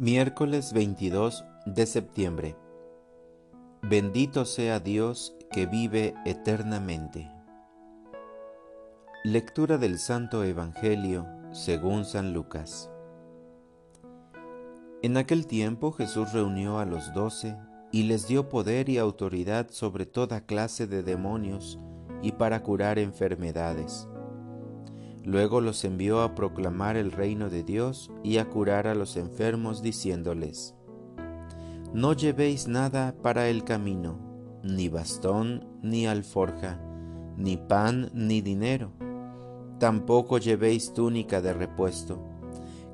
Miércoles 22 de septiembre. Bendito sea Dios que vive eternamente. Lectura del Santo Evangelio según San Lucas. En aquel tiempo Jesús reunió a los doce y les dio poder y autoridad sobre toda clase de demonios y para curar enfermedades Luego los envió a proclamar el reino de Dios y a curar a los enfermos, diciéndoles, No llevéis nada para el camino, ni bastón, ni alforja, ni pan, ni dinero. Tampoco llevéis túnica de repuesto.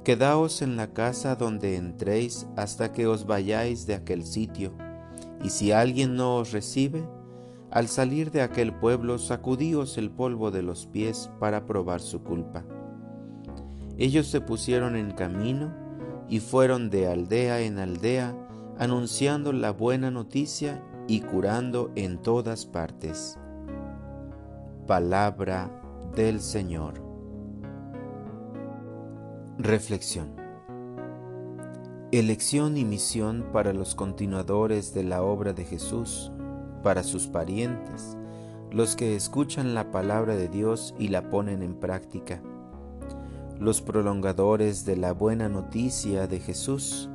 Quedaos en la casa donde entréis hasta que os vayáis de aquel sitio, y si alguien no os recibe, al salir de aquel pueblo, sacudíos el polvo de los pies para probar su culpa. Ellos se pusieron en camino y fueron de aldea en aldea, anunciando la buena noticia y curando en todas partes. Palabra del Señor. Reflexión. Elección y misión para los continuadores de la obra de Jesús para sus parientes, los que escuchan la palabra de Dios y la ponen en práctica, los prolongadores de la buena noticia de Jesús,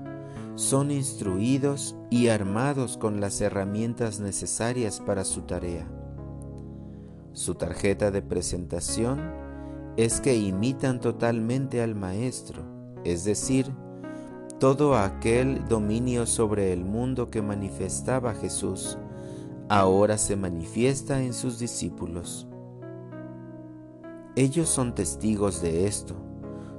son instruidos y armados con las herramientas necesarias para su tarea. Su tarjeta de presentación es que imitan totalmente al Maestro, es decir, todo aquel dominio sobre el mundo que manifestaba Jesús ahora se manifiesta en sus discípulos. Ellos son testigos de esto,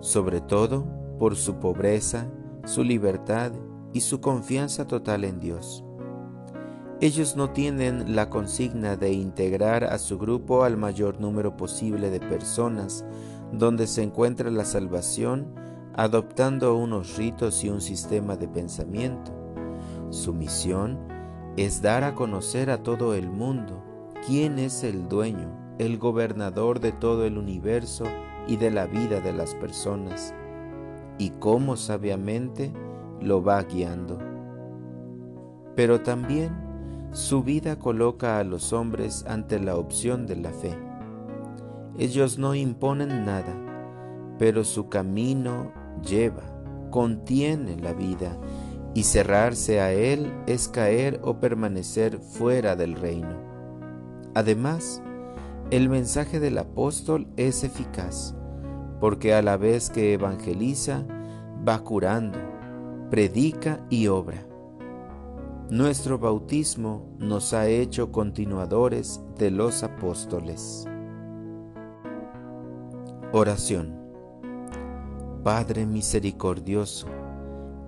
sobre todo por su pobreza, su libertad y su confianza total en Dios. Ellos no tienen la consigna de integrar a su grupo al mayor número posible de personas donde se encuentra la salvación adoptando unos ritos y un sistema de pensamiento. Su misión es dar a conocer a todo el mundo quién es el dueño, el gobernador de todo el universo y de la vida de las personas, y cómo sabiamente lo va guiando. Pero también su vida coloca a los hombres ante la opción de la fe. Ellos no imponen nada, pero su camino lleva, contiene la vida y cerrarse a él es caer o permanecer fuera del reino. Además, el mensaje del apóstol es eficaz, porque a la vez que evangeliza, va curando, predica y obra. Nuestro bautismo nos ha hecho continuadores de los apóstoles. Oración Padre misericordioso,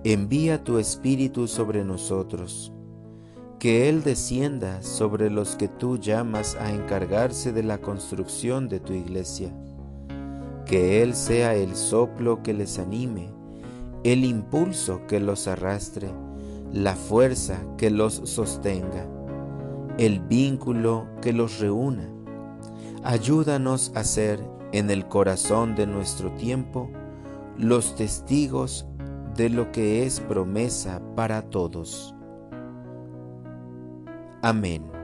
envía tu Espíritu sobre nosotros, que Él descienda sobre los que tú llamas a encargarse de la construcción de tu iglesia, que Él sea el soplo que les anime, el impulso que los arrastre, la fuerza que los sostenga, el vínculo que los reúna. Ayúdanos a ser en el corazón de nuestro tiempo los testigos de lo que es promesa para todos. Amén.